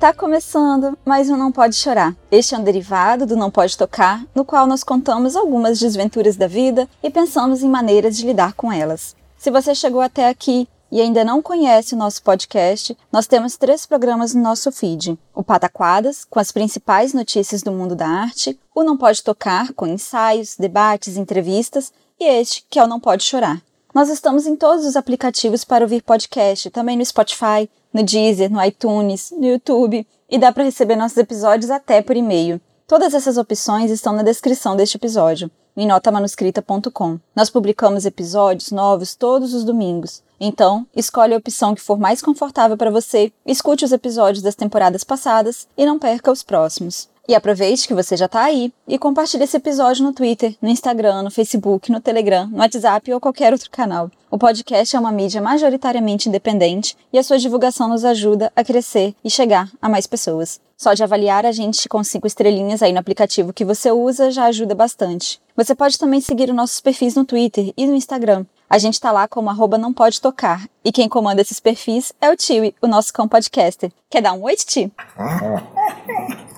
Tá começando mais um Não Pode Chorar. Este é um derivado do Não Pode Tocar, no qual nós contamos algumas desventuras da vida e pensamos em maneiras de lidar com elas. Se você chegou até aqui e ainda não conhece o nosso podcast, nós temos três programas no nosso feed: o Pataquadas, com as principais notícias do mundo da arte, o Não Pode Tocar, com ensaios, debates, entrevistas, e este, que é o Não Pode Chorar. Nós estamos em todos os aplicativos para ouvir podcast, também no Spotify, no Deezer, no iTunes, no YouTube e dá para receber nossos episódios até por e-mail. Todas essas opções estão na descrição deste episódio, em notamanuscrita.com. Nós publicamos episódios novos todos os domingos. Então, escolhe a opção que for mais confortável para você, escute os episódios das temporadas passadas e não perca os próximos. E aproveite que você já está aí e compartilhe esse episódio no Twitter, no Instagram, no Facebook, no Telegram, no WhatsApp ou qualquer outro canal. O podcast é uma mídia majoritariamente independente e a sua divulgação nos ajuda a crescer e chegar a mais pessoas. Só de avaliar a gente com cinco estrelinhas aí no aplicativo que você usa já ajuda bastante. Você pode também seguir os nossos perfis no Twitter e no Instagram. A gente está lá como arroba não pode tocar. E quem comanda esses perfis é o Tiwi, o nosso cão podcaster. Quer dar um oi, Ti?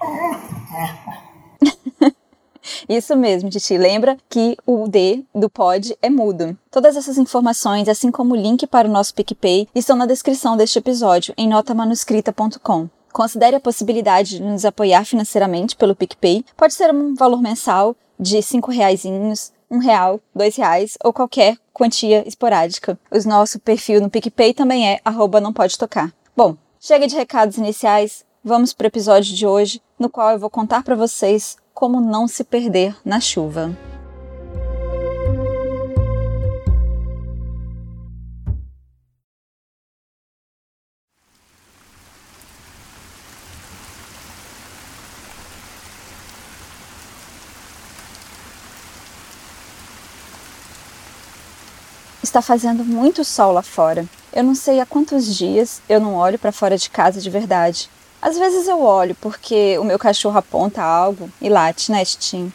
Isso mesmo, Titi. Lembra que o D do pod é mudo. Todas essas informações, assim como o link para o nosso PicPay, estão na descrição deste episódio em notamanuscrita.com. Considere a possibilidade de nos apoiar financeiramente pelo PicPay. Pode ser um valor mensal de cinco reaisinhos, um real, dois reais ou qualquer quantia esporádica. O nosso perfil no PicPay também é arroba não pode tocar. Bom, chega de recados iniciais, vamos para o episódio de hoje, no qual eu vou contar para vocês como não se perder na chuva. Está fazendo muito sol lá fora. Eu não sei há quantos dias eu não olho para fora de casa de verdade. Às vezes eu olho porque o meu cachorro aponta algo e late, né, Tim?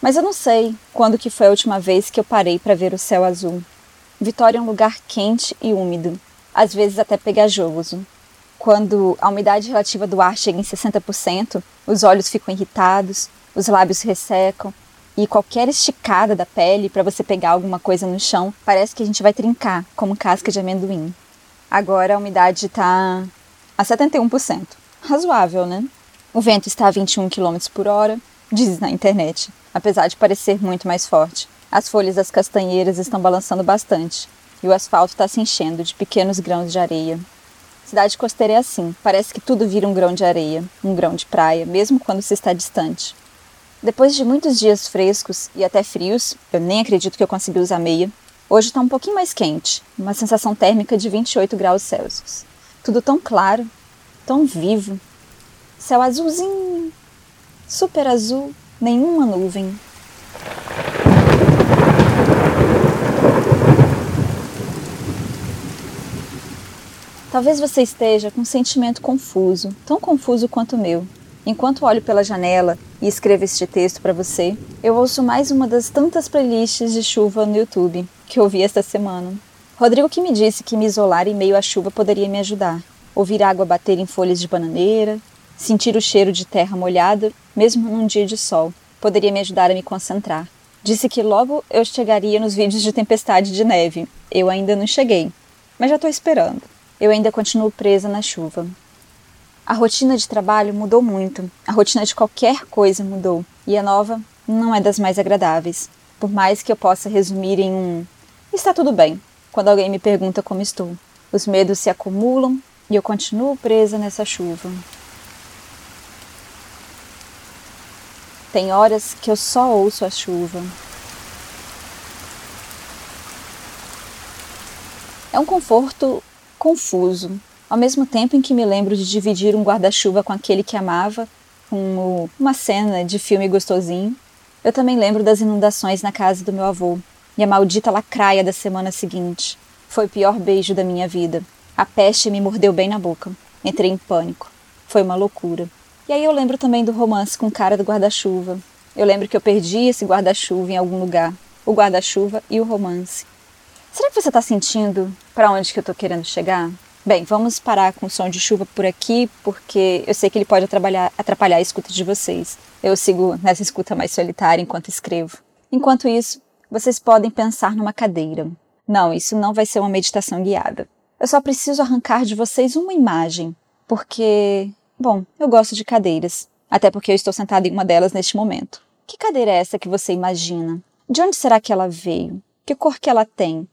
Mas eu não sei quando que foi a última vez que eu parei para ver o céu azul. Vitória é um lugar quente e úmido, às vezes até pegajoso. Quando a umidade relativa do ar chega em 60%, os olhos ficam irritados, os lábios ressecam e qualquer esticada da pele para você pegar alguma coisa no chão, parece que a gente vai trincar, como casca de amendoim. Agora a umidade está a 71%. Razoável, né? O vento está a 21 km por hora, diz na internet, apesar de parecer muito mais forte. As folhas das castanheiras estão balançando bastante e o asfalto está se enchendo de pequenos grãos de areia. Cidade costeira é assim, parece que tudo vira um grão de areia, um grão de praia, mesmo quando se está distante. Depois de muitos dias frescos e até frios, eu nem acredito que eu consegui usar meia, hoje está um pouquinho mais quente, uma sensação térmica de 28 graus Celsius. Tudo tão claro, tão vivo. Céu azulzinho, super azul, nenhuma nuvem. Talvez você esteja com um sentimento confuso, tão confuso quanto o meu. Enquanto olho pela janela e escrevo este texto para você, eu ouço mais uma das tantas playlists de chuva no YouTube que ouvi esta semana. Rodrigo que me disse que me isolar em meio à chuva poderia me ajudar. Ouvir água bater em folhas de bananeira, sentir o cheiro de terra molhada, mesmo num dia de sol, poderia me ajudar a me concentrar. Disse que logo eu chegaria nos vídeos de tempestade de neve. Eu ainda não cheguei, mas já estou esperando. Eu ainda continuo presa na chuva. A rotina de trabalho mudou muito, a rotina de qualquer coisa mudou, e a nova não é das mais agradáveis. por mais que eu possa resumir em um está tudo bem quando alguém me pergunta como estou. Os medos se acumulam e eu continuo presa nessa chuva. Tem horas que eu só ouço a chuva. É um conforto confuso, ao mesmo tempo em que me lembro de dividir um guarda-chuva com aquele que amava, como uma cena de filme gostosinho. Eu também lembro das inundações na casa do meu avô e a maldita lacraia da semana seguinte. Foi o pior beijo da minha vida. A peste me mordeu bem na boca. Entrei em pânico. Foi uma loucura. E aí eu lembro também do romance com o cara do guarda-chuva. Eu lembro que eu perdi esse guarda-chuva em algum lugar. O guarda-chuva e o romance. Será que você está sentindo para onde que eu estou querendo chegar? Bem, vamos parar com o som de chuva por aqui, porque eu sei que ele pode atrapalhar, atrapalhar a escuta de vocês. Eu sigo nessa escuta mais solitária enquanto escrevo. Enquanto isso, vocês podem pensar numa cadeira. Não, isso não vai ser uma meditação guiada. Eu só preciso arrancar de vocês uma imagem, porque Bom, eu gosto de cadeiras, até porque eu estou sentada em uma delas neste momento. Que cadeira é essa que você imagina? De onde será que ela veio? Que cor que ela tem?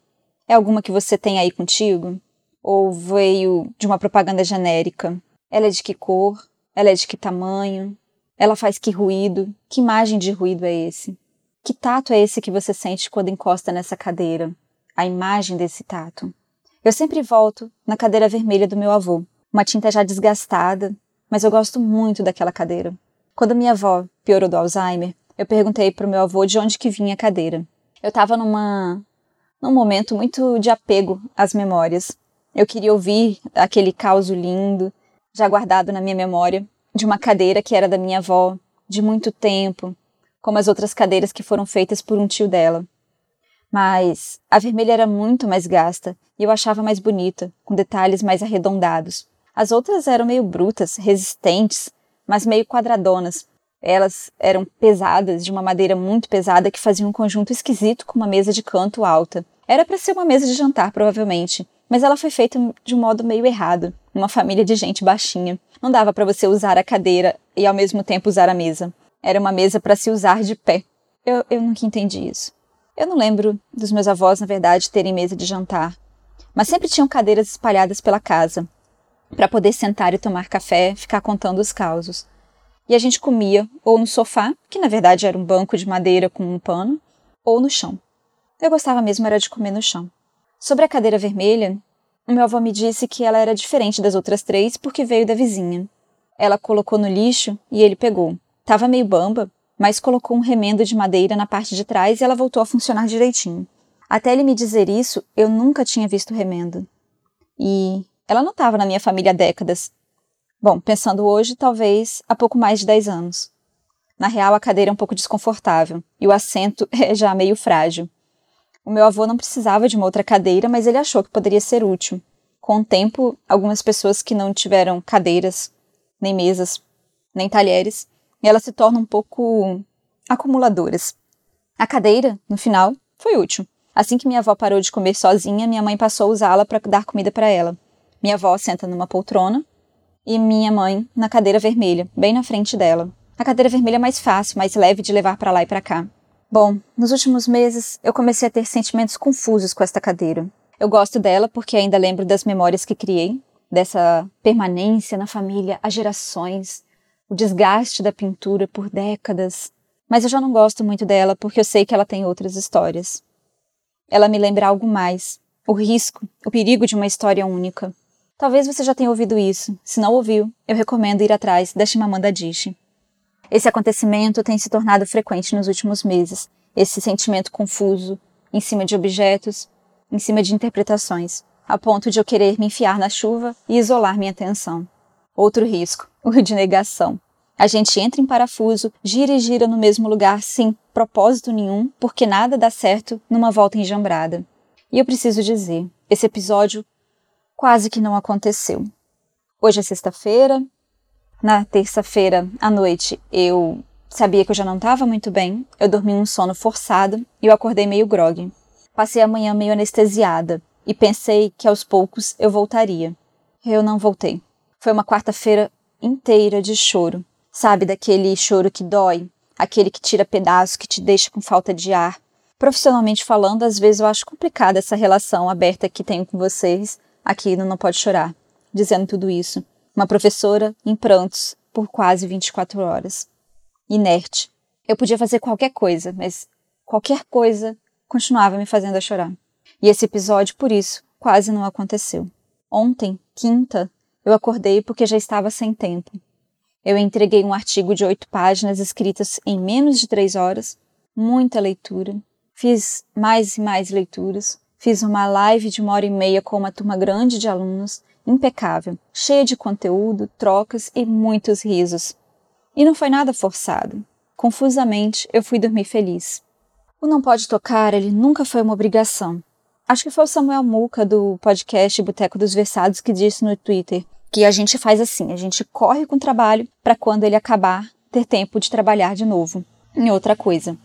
É alguma que você tem aí contigo? Ou veio de uma propaganda genérica? Ela é de que cor? Ela é de que tamanho? Ela faz que ruído? Que imagem de ruído é esse? Que tato é esse que você sente quando encosta nessa cadeira? A imagem desse tato. Eu sempre volto na cadeira vermelha do meu avô, uma tinta já desgastada, mas eu gosto muito daquela cadeira. Quando minha avó piorou do Alzheimer, eu perguntei para o meu avô de onde que vinha a cadeira. Eu estava numa num momento muito de apego às memórias. Eu queria ouvir aquele caos lindo, já guardado na minha memória, de uma cadeira que era da minha avó, de muito tempo, como as outras cadeiras que foram feitas por um tio dela. Mas a vermelha era muito mais gasta e eu achava mais bonita, com detalhes mais arredondados. As outras eram meio brutas, resistentes, mas meio quadradonas. Elas eram pesadas, de uma madeira muito pesada que fazia um conjunto esquisito com uma mesa de canto alta. Era para ser uma mesa de jantar, provavelmente, mas ela foi feita de um modo meio errado, numa família de gente baixinha. Não dava para você usar a cadeira e ao mesmo tempo usar a mesa. Era uma mesa para se usar de pé. Eu, eu nunca entendi isso. Eu não lembro dos meus avós, na verdade, terem mesa de jantar, mas sempre tinham cadeiras espalhadas pela casa, para poder sentar e tomar café, ficar contando os causos. E a gente comia ou no sofá, que na verdade era um banco de madeira com um pano, ou no chão. Eu gostava mesmo era de comer no chão. Sobre a cadeira vermelha, o meu avô me disse que ela era diferente das outras três porque veio da vizinha. Ela colocou no lixo e ele pegou. Tava meio bamba, mas colocou um remendo de madeira na parte de trás e ela voltou a funcionar direitinho. Até ele me dizer isso, eu nunca tinha visto remendo. E ela não estava na minha família há décadas. Bom, pensando hoje, talvez há pouco mais de 10 anos. Na real, a cadeira é um pouco desconfortável e o assento é já meio frágil. O meu avô não precisava de uma outra cadeira, mas ele achou que poderia ser útil. Com o tempo, algumas pessoas que não tiveram cadeiras, nem mesas, nem talheres, elas se tornam um pouco acumuladoras. A cadeira, no final, foi útil. Assim que minha avó parou de comer sozinha, minha mãe passou a usá-la para dar comida para ela. Minha avó senta numa poltrona e minha mãe na cadeira vermelha, bem na frente dela. A cadeira vermelha é mais fácil, mais leve de levar para lá e para cá. Bom, nos últimos meses eu comecei a ter sentimentos confusos com esta cadeira. Eu gosto dela porque ainda lembro das memórias que criei, dessa permanência na família há gerações, o desgaste da pintura por décadas. Mas eu já não gosto muito dela porque eu sei que ela tem outras histórias. Ela me lembra algo mais: o risco, o perigo de uma história única. Talvez você já tenha ouvido isso. Se não ouviu, eu recomendo ir atrás da Chimamanda Adichie. Esse acontecimento tem se tornado frequente nos últimos meses. Esse sentimento confuso, em cima de objetos, em cima de interpretações, a ponto de eu querer me enfiar na chuva e isolar minha atenção. Outro risco, o de negação. A gente entra em parafuso, gira e gira no mesmo lugar sem propósito nenhum, porque nada dá certo numa volta enjambrada. E eu preciso dizer, esse episódio quase que não aconteceu. Hoje é sexta-feira. Na terça-feira à noite eu sabia que eu já não estava muito bem. Eu dormi um sono forçado e eu acordei meio grogue. Passei a manhã meio anestesiada e pensei que aos poucos eu voltaria. Eu não voltei. Foi uma quarta-feira inteira de choro. Sabe daquele choro que dói, aquele que tira pedaço, que te deixa com falta de ar, Profissionalmente falando, às vezes eu acho complicada essa relação aberta que tenho com vocês aqui no Não Pode Chorar, dizendo tudo isso. Uma professora em prantos por quase 24 horas. Inerte. Eu podia fazer qualquer coisa, mas qualquer coisa continuava me fazendo a chorar. E esse episódio, por isso, quase não aconteceu. Ontem, quinta, eu acordei porque já estava sem tempo. Eu entreguei um artigo de oito páginas escritas em menos de três horas, muita leitura. Fiz mais e mais leituras. Fiz uma live de uma hora e meia com uma turma grande de alunos, impecável, cheia de conteúdo, trocas e muitos risos. E não foi nada forçado. Confusamente, eu fui dormir feliz. O Não Pode Tocar, ele nunca foi uma obrigação. Acho que foi o Samuel Muca do podcast Boteco dos Versados que disse no Twitter que a gente faz assim, a gente corre com o trabalho para quando ele acabar ter tempo de trabalhar de novo em outra coisa.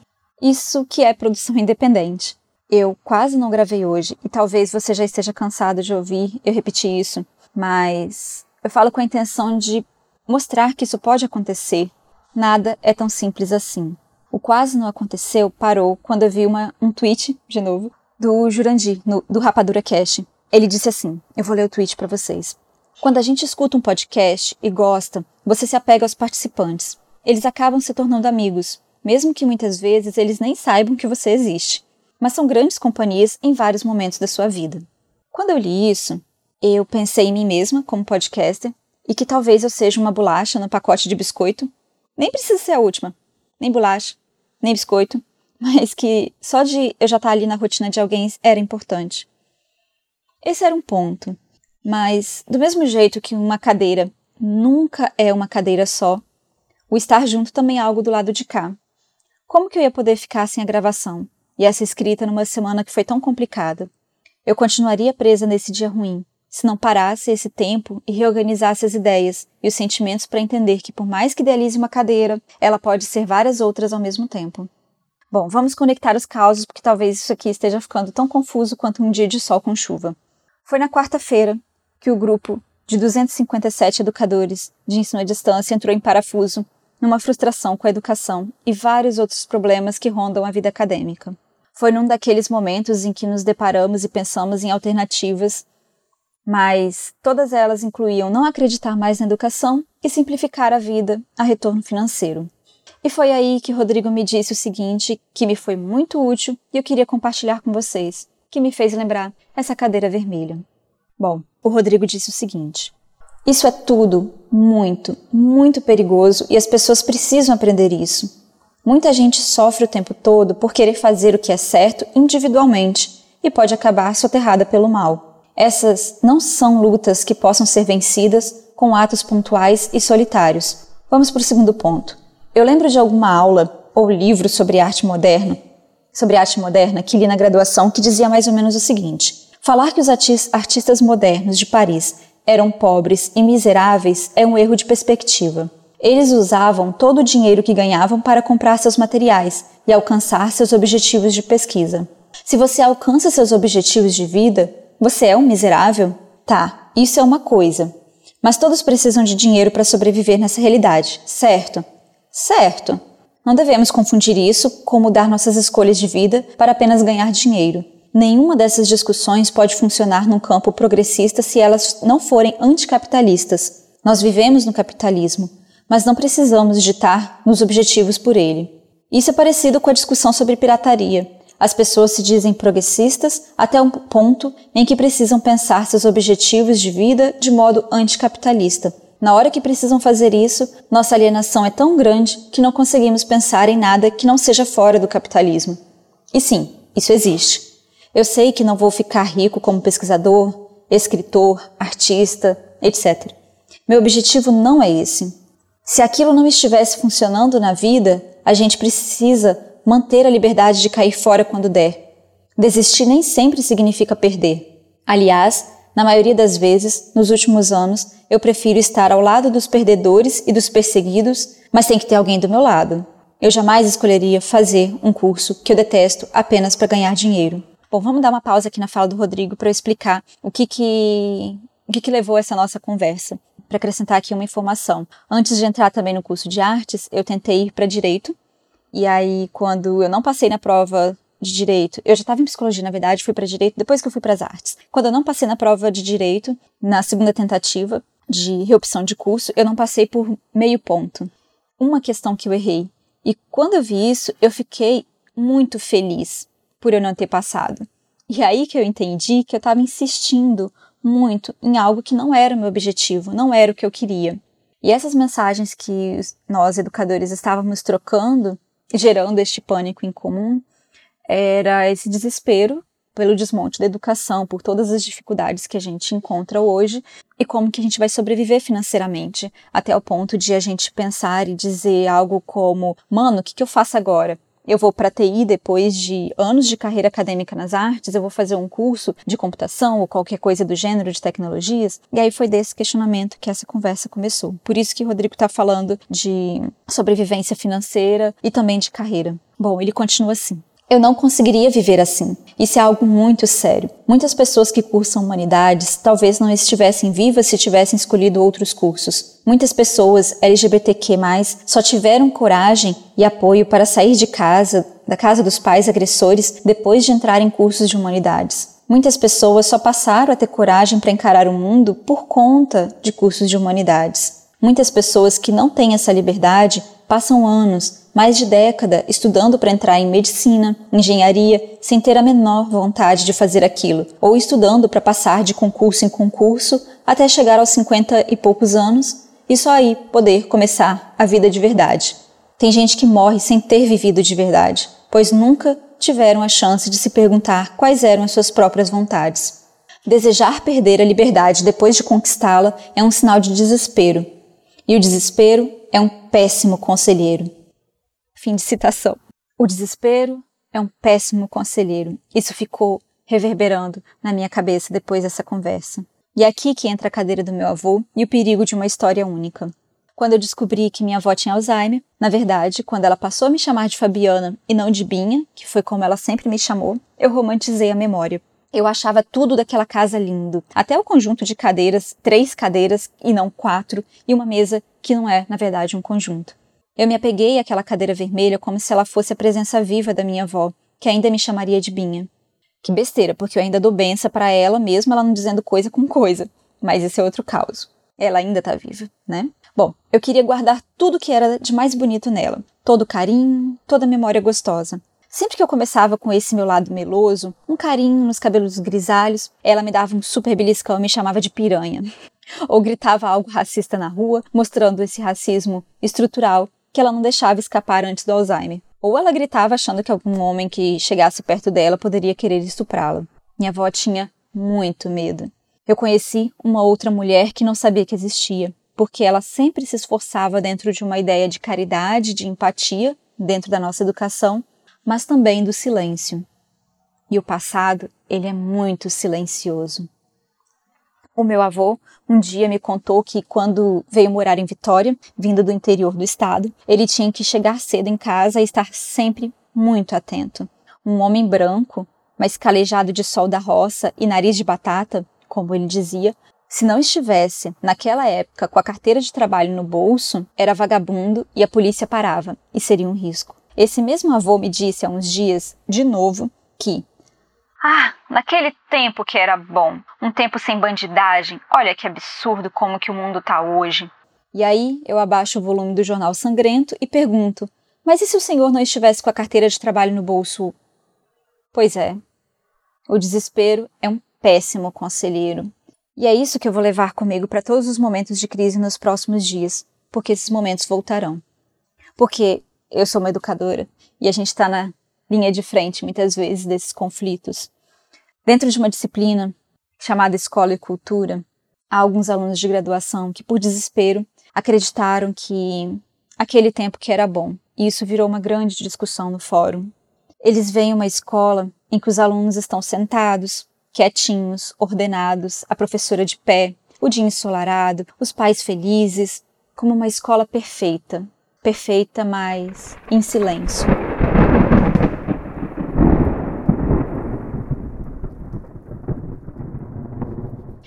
Isso que é produção independente. Eu quase não gravei hoje e talvez você já esteja cansado de ouvir eu repetir isso, mas eu falo com a intenção de mostrar que isso pode acontecer. Nada é tão simples assim. O quase não aconteceu parou quando eu vi uma, um tweet, de novo, do Jurandir, no, do Rapadura Cash. Ele disse assim: Eu vou ler o tweet para vocês. Quando a gente escuta um podcast e gosta, você se apega aos participantes. Eles acabam se tornando amigos, mesmo que muitas vezes eles nem saibam que você existe. Mas são grandes companhias em vários momentos da sua vida. Quando eu li isso, eu pensei em mim mesma como podcaster e que talvez eu seja uma bolacha no pacote de biscoito. Nem precisa ser a última, nem bolacha, nem biscoito, mas que só de eu já estar ali na rotina de alguém era importante. Esse era um ponto. Mas, do mesmo jeito que uma cadeira nunca é uma cadeira só, o estar junto também é algo do lado de cá. Como que eu ia poder ficar sem a gravação e essa escrita numa semana que foi tão complicada? Eu continuaria presa nesse dia ruim, se não parasse esse tempo e reorganizasse as ideias e os sentimentos para entender que, por mais que idealize uma cadeira, ela pode ser várias outras ao mesmo tempo. Bom, vamos conectar os causos porque talvez isso aqui esteja ficando tão confuso quanto um dia de sol com chuva. Foi na quarta-feira, que o grupo de 257 educadores de ensino à distância entrou em parafuso, numa frustração com a educação e vários outros problemas que rondam a vida acadêmica. Foi num daqueles momentos em que nos deparamos e pensamos em alternativas, mas todas elas incluíam não acreditar mais na educação e simplificar a vida a retorno financeiro. E foi aí que Rodrigo me disse o seguinte, que me foi muito útil e eu queria compartilhar com vocês, que me fez lembrar essa cadeira vermelha. Bom, o Rodrigo disse o seguinte: Isso é tudo muito, muito perigoso e as pessoas precisam aprender isso. Muita gente sofre o tempo todo por querer fazer o que é certo individualmente e pode acabar soterrada pelo mal. Essas não são lutas que possam ser vencidas com atos pontuais e solitários. Vamos para o segundo ponto. Eu lembro de alguma aula ou livro sobre arte moderna, sobre arte moderna que li na graduação que dizia mais ou menos o seguinte: Falar que os artistas modernos de Paris eram pobres e miseráveis é um erro de perspectiva. Eles usavam todo o dinheiro que ganhavam para comprar seus materiais e alcançar seus objetivos de pesquisa. Se você alcança seus objetivos de vida, você é um miserável? Tá, isso é uma coisa. Mas todos precisam de dinheiro para sobreviver nessa realidade, certo? Certo. Não devemos confundir isso com mudar nossas escolhas de vida para apenas ganhar dinheiro. Nenhuma dessas discussões pode funcionar num campo progressista se elas não forem anticapitalistas. Nós vivemos no capitalismo, mas não precisamos ditar nos objetivos por ele. Isso é parecido com a discussão sobre pirataria. As pessoas se dizem progressistas até um ponto em que precisam pensar seus objetivos de vida de modo anticapitalista. Na hora que precisam fazer isso, nossa alienação é tão grande que não conseguimos pensar em nada que não seja fora do capitalismo. E sim, isso existe. Eu sei que não vou ficar rico como pesquisador, escritor, artista, etc. Meu objetivo não é esse. Se aquilo não estivesse funcionando na vida, a gente precisa manter a liberdade de cair fora quando der. Desistir nem sempre significa perder. Aliás, na maioria das vezes, nos últimos anos, eu prefiro estar ao lado dos perdedores e dos perseguidos, mas tem que ter alguém do meu lado. Eu jamais escolheria fazer um curso que eu detesto apenas para ganhar dinheiro. Bom, vamos dar uma pausa aqui na fala do Rodrigo para eu explicar o que que, o que que levou essa nossa conversa. Para acrescentar aqui uma informação. Antes de entrar também no curso de artes, eu tentei ir para direito. E aí, quando eu não passei na prova de direito, eu já estava em psicologia, na verdade, fui para direito depois que eu fui para as artes. Quando eu não passei na prova de direito, na segunda tentativa de reopção de curso, eu não passei por meio ponto. Uma questão que eu errei. E quando eu vi isso, eu fiquei muito feliz por eu não ter passado. E aí que eu entendi que eu estava insistindo muito em algo que não era o meu objetivo, não era o que eu queria. E essas mensagens que nós, educadores, estávamos trocando, gerando este pânico em comum, era esse desespero pelo desmonte da educação, por todas as dificuldades que a gente encontra hoje e como que a gente vai sobreviver financeiramente, até o ponto de a gente pensar e dizer algo como: "Mano, o que que eu faço agora? Eu vou para TI depois de anos de carreira acadêmica nas artes, eu vou fazer um curso de computação ou qualquer coisa do gênero de tecnologias. E aí foi desse questionamento que essa conversa começou. Por isso que o Rodrigo está falando de sobrevivência financeira e também de carreira. Bom, ele continua assim. Eu não conseguiria viver assim. Isso é algo muito sério. Muitas pessoas que cursam humanidades talvez não estivessem vivas se tivessem escolhido outros cursos. Muitas pessoas LGBTQ+, só tiveram coragem e apoio para sair de casa, da casa dos pais agressores, depois de entrar em cursos de humanidades. Muitas pessoas só passaram a ter coragem para encarar o mundo por conta de cursos de humanidades. Muitas pessoas que não têm essa liberdade passam anos, mais de década, estudando para entrar em medicina, engenharia, sem ter a menor vontade de fazer aquilo, ou estudando para passar de concurso em concurso até chegar aos 50 e poucos anos e só aí poder começar a vida de verdade. Tem gente que morre sem ter vivido de verdade, pois nunca tiveram a chance de se perguntar quais eram as suas próprias vontades. Desejar perder a liberdade depois de conquistá-la é um sinal de desespero, e o desespero é um péssimo conselheiro. Fim de citação. O desespero é um péssimo conselheiro. Isso ficou reverberando na minha cabeça depois dessa conversa. E é aqui que entra a cadeira do meu avô e o perigo de uma história única. Quando eu descobri que minha avó tinha Alzheimer, na verdade, quando ela passou a me chamar de Fabiana e não de Binha, que foi como ela sempre me chamou, eu romantizei a memória. Eu achava tudo daquela casa lindo, até o conjunto de cadeiras, três cadeiras e não quatro, e uma mesa que não é, na verdade, um conjunto. Eu me apeguei àquela cadeira vermelha como se ela fosse a presença viva da minha avó, que ainda me chamaria de Binha. Que besteira, porque eu ainda dou benção para ela, mesmo ela não dizendo coisa com coisa. Mas esse é outro caos. Ela ainda tá viva, né? Bom, eu queria guardar tudo que era de mais bonito nela. Todo carinho, toda memória gostosa. Sempre que eu começava com esse meu lado meloso, um carinho nos cabelos grisalhos, ela me dava um super beliscão e me chamava de piranha. Ou gritava algo racista na rua, mostrando esse racismo estrutural que ela não deixava escapar antes do Alzheimer. Ou ela gritava achando que algum homem que chegasse perto dela poderia querer estuprá-la. Minha avó tinha muito medo. Eu conheci uma outra mulher que não sabia que existia, porque ela sempre se esforçava dentro de uma ideia de caridade, de empatia, dentro da nossa educação, mas também do silêncio. E o passado, ele é muito silencioso. O meu avô um dia me contou que quando veio morar em Vitória, vindo do interior do estado, ele tinha que chegar cedo em casa e estar sempre muito atento. Um homem branco, mas calejado de sol da roça e nariz de batata, como ele dizia, se não estivesse, naquela época, com a carteira de trabalho no bolso, era vagabundo e a polícia parava, e seria um risco. Esse mesmo avô me disse há uns dias, de novo, que ah, naquele tempo que era bom, um tempo sem bandidagem. Olha que absurdo como que o mundo tá hoje. E aí eu abaixo o volume do jornal sangrento e pergunto: Mas e se o senhor não estivesse com a carteira de trabalho no bolso? Pois é. O desespero é um péssimo conselheiro. E é isso que eu vou levar comigo para todos os momentos de crise nos próximos dias, porque esses momentos voltarão. Porque eu sou uma educadora e a gente está na linha de frente muitas vezes desses conflitos. Dentro de uma disciplina chamada Escola e Cultura, há alguns alunos de graduação que, por desespero, acreditaram que aquele tempo que era bom, e isso virou uma grande discussão no fórum. Eles veem uma escola em que os alunos estão sentados, quietinhos, ordenados, a professora de pé, o dia ensolarado, os pais felizes, como uma escola perfeita, perfeita, mas em silêncio.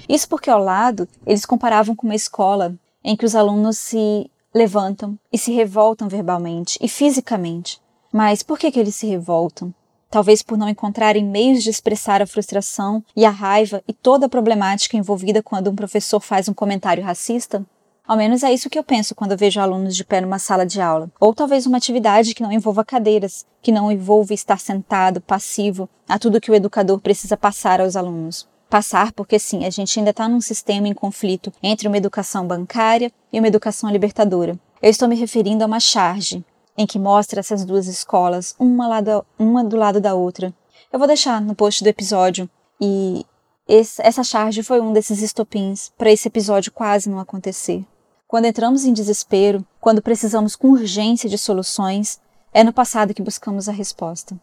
Isso porque ao lado eles comparavam com uma escola em que os alunos se levantam e se revoltam verbalmente e fisicamente. Mas por que, que eles se revoltam? talvez por não encontrarem meios de expressar a frustração e a raiva e toda a problemática envolvida quando um professor faz um comentário racista? Ao menos é isso que eu penso quando eu vejo alunos de pé numa sala de aula. Ou talvez uma atividade que não envolva cadeiras, que não envolva estar sentado, passivo, a tudo que o educador precisa passar aos alunos. Passar porque sim, a gente ainda está num sistema em conflito entre uma educação bancária e uma educação libertadora. Eu estou me referindo a uma charge, em que mostra essas duas escolas, uma, lado, uma do lado da outra. Eu vou deixar no post do episódio e essa charge foi um desses estopins para esse episódio quase não acontecer. Quando entramos em desespero, quando precisamos com urgência de soluções, é no passado que buscamos a resposta.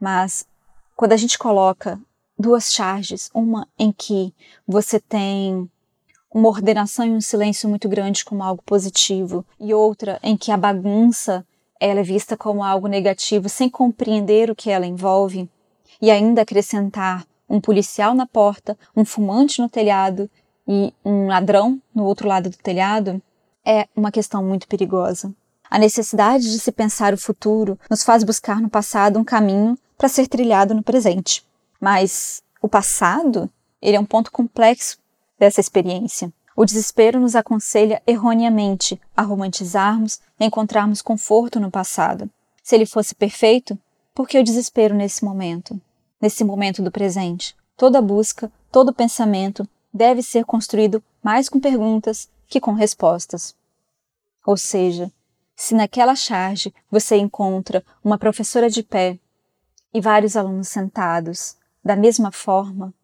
Mas quando a gente coloca duas charges, uma em que você tem uma ordenação e um silêncio muito grande como algo positivo, e outra em que a bagunça ela é vista como algo negativo sem compreender o que ela envolve, e ainda acrescentar um policial na porta, um fumante no telhado e um ladrão no outro lado do telhado, é uma questão muito perigosa. A necessidade de se pensar o futuro nos faz buscar no passado um caminho para ser trilhado no presente. Mas o passado, ele é um ponto complexo dessa experiência. O desespero nos aconselha erroneamente a romantizarmos e encontrarmos conforto no passado. Se ele fosse perfeito, por que o desespero nesse momento? Nesse momento do presente? Toda busca, todo pensamento deve ser construído mais com perguntas que com respostas. Ou seja, se naquela charge você encontra uma professora de pé e vários alunos sentados, da mesma forma,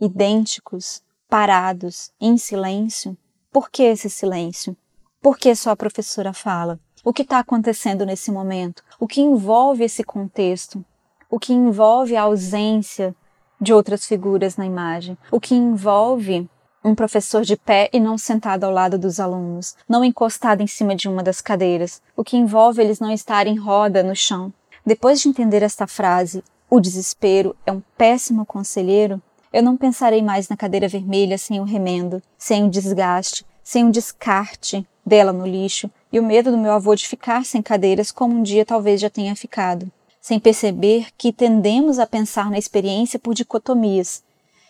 idênticos, parados, em silêncio. Por que esse silêncio? Por que só a professora fala? O que está acontecendo nesse momento? O que envolve esse contexto? O que envolve a ausência de outras figuras na imagem? O que envolve um professor de pé e não sentado ao lado dos alunos, não encostado em cima de uma das cadeiras, o que envolve eles não estarem em roda no chão. Depois de entender esta frase, o desespero é um péssimo conselheiro, eu não pensarei mais na cadeira vermelha sem o remendo, sem o desgaste, sem o descarte dela no lixo e o medo do meu avô de ficar sem cadeiras como um dia talvez já tenha ficado, sem perceber que tendemos a pensar na experiência por dicotomias,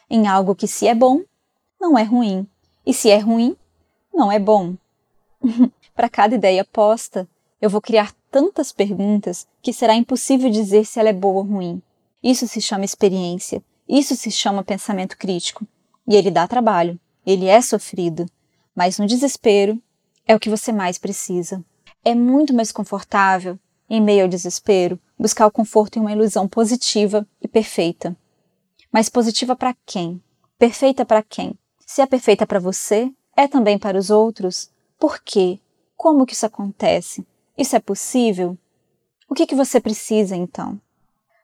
em algo que se é bom, não é ruim, e se é ruim, não é bom. Para cada ideia posta, eu vou criar tantas perguntas que será impossível dizer se ela é boa ou ruim. Isso se chama experiência, isso se chama pensamento crítico. E ele dá trabalho, ele é sofrido, mas no desespero é o que você mais precisa. É muito mais confortável, em meio ao desespero, buscar o conforto em uma ilusão positiva e perfeita. Mas positiva para quem? Perfeita para quem? Se é perfeita para você, é também para os outros? Por quê? Como que isso acontece? Isso é possível? O que, que você precisa então?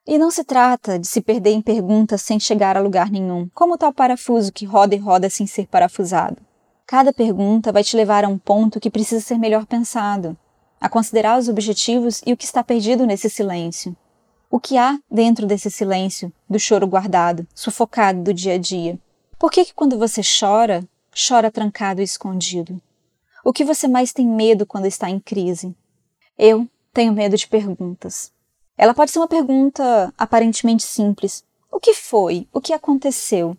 E não se trata de se perder em perguntas sem chegar a lugar nenhum, como tal parafuso que roda e roda sem ser parafusado. Cada pergunta vai te levar a um ponto que precisa ser melhor pensado, a considerar os objetivos e o que está perdido nesse silêncio. O que há dentro desse silêncio, do choro guardado, sufocado do dia a dia? Por que, que quando você chora, chora trancado e escondido? O que você mais tem medo quando está em crise? Eu tenho medo de perguntas. Ela pode ser uma pergunta aparentemente simples: o que foi? O que aconteceu?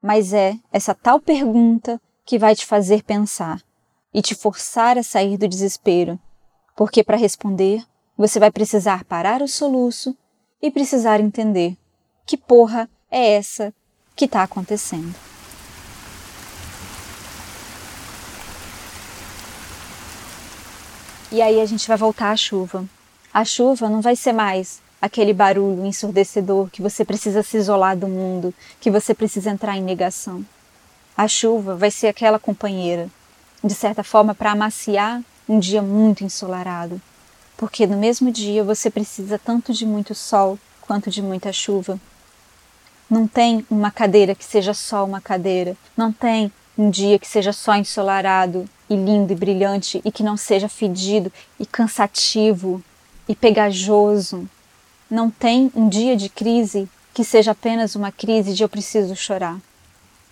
Mas é essa tal pergunta que vai te fazer pensar e te forçar a sair do desespero, porque para responder você vai precisar parar o soluço e precisar entender que porra é essa que está acontecendo. E aí a gente vai voltar à chuva. A chuva não vai ser mais aquele barulho ensurdecedor que você precisa se isolar do mundo, que você precisa entrar em negação. A chuva vai ser aquela companheira, de certa forma, para amaciar um dia muito ensolarado, porque no mesmo dia você precisa tanto de muito sol quanto de muita chuva. Não tem uma cadeira que seja só uma cadeira, não tem um dia que seja só ensolarado e lindo e brilhante e que não seja fedido e cansativo e pegajoso. Não tem um dia de crise que seja apenas uma crise de eu preciso chorar.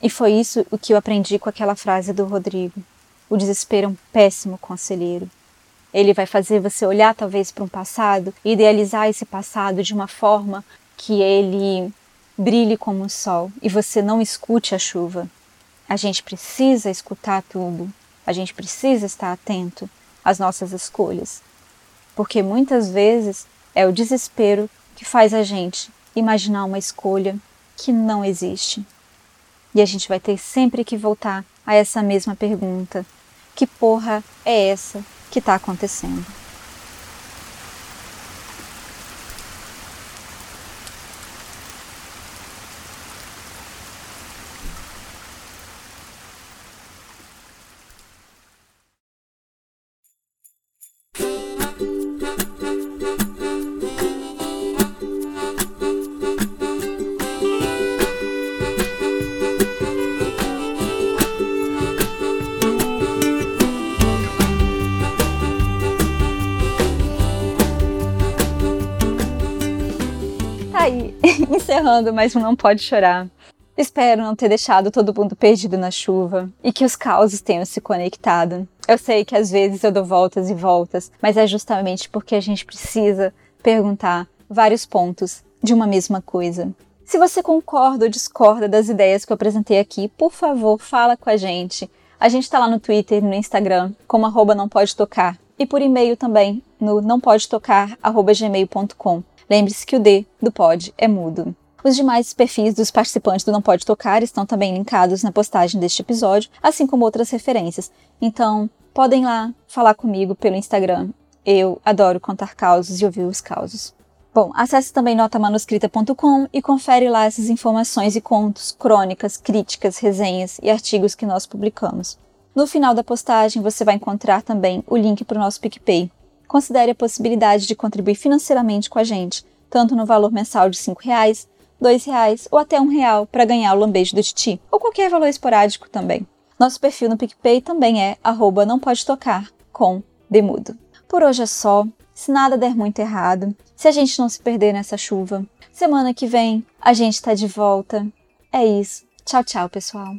E foi isso o que eu aprendi com aquela frase do Rodrigo. O desespero é um péssimo conselheiro. Ele vai fazer você olhar talvez para um passado idealizar esse passado de uma forma que ele brilhe como o sol e você não escute a chuva. A gente precisa escutar tudo. A gente precisa estar atento às nossas escolhas. Porque muitas vezes é o desespero que faz a gente imaginar uma escolha que não existe. E a gente vai ter sempre que voltar a essa mesma pergunta: que porra é essa que está acontecendo? Mas não pode chorar. Espero não ter deixado todo mundo perdido na chuva e que os causos tenham se conectado. Eu sei que às vezes eu dou voltas e voltas, mas é justamente porque a gente precisa perguntar vários pontos de uma mesma coisa. Se você concorda ou discorda das ideias que eu apresentei aqui, por favor, fala com a gente. A gente está lá no Twitter e no Instagram, como arroba não pode tocar, e por e-mail também, no não pode tocar. Lembre-se que o D do pod é mudo. Os demais perfis dos participantes do Não Pode Tocar estão também linkados na postagem deste episódio, assim como outras referências. Então, podem lá falar comigo pelo Instagram. Eu adoro contar causos e ouvir os causos. Bom, acesse também notamanuscrita.com e confere lá essas informações e contos, crônicas, críticas, resenhas e artigos que nós publicamos. No final da postagem você vai encontrar também o link para o nosso PicPay, considere a possibilidade de contribuir financeiramente com a gente, tanto no valor mensal de R$ 5, R$ 2 ou até um real para ganhar o lambejo do Titi, ou qualquer valor esporádico também. Nosso perfil no PicPay também é arroba não pode tocar com Demudo. Por hoje é só. Se nada der muito errado, se a gente não se perder nessa chuva, semana que vem a gente está de volta. É isso. Tchau, tchau, pessoal.